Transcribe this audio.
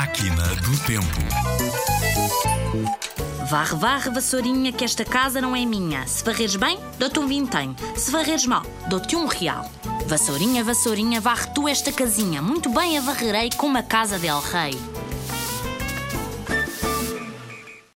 Máquina do Tempo. Varre, varre, vassourinha, que esta casa não é minha. Se varres bem, dou-te um vintém. Se varres mal, dou-te um real. Vassourinha, vassourinha, varre tu esta casinha. Muito bem a varrerei como a casa del rei.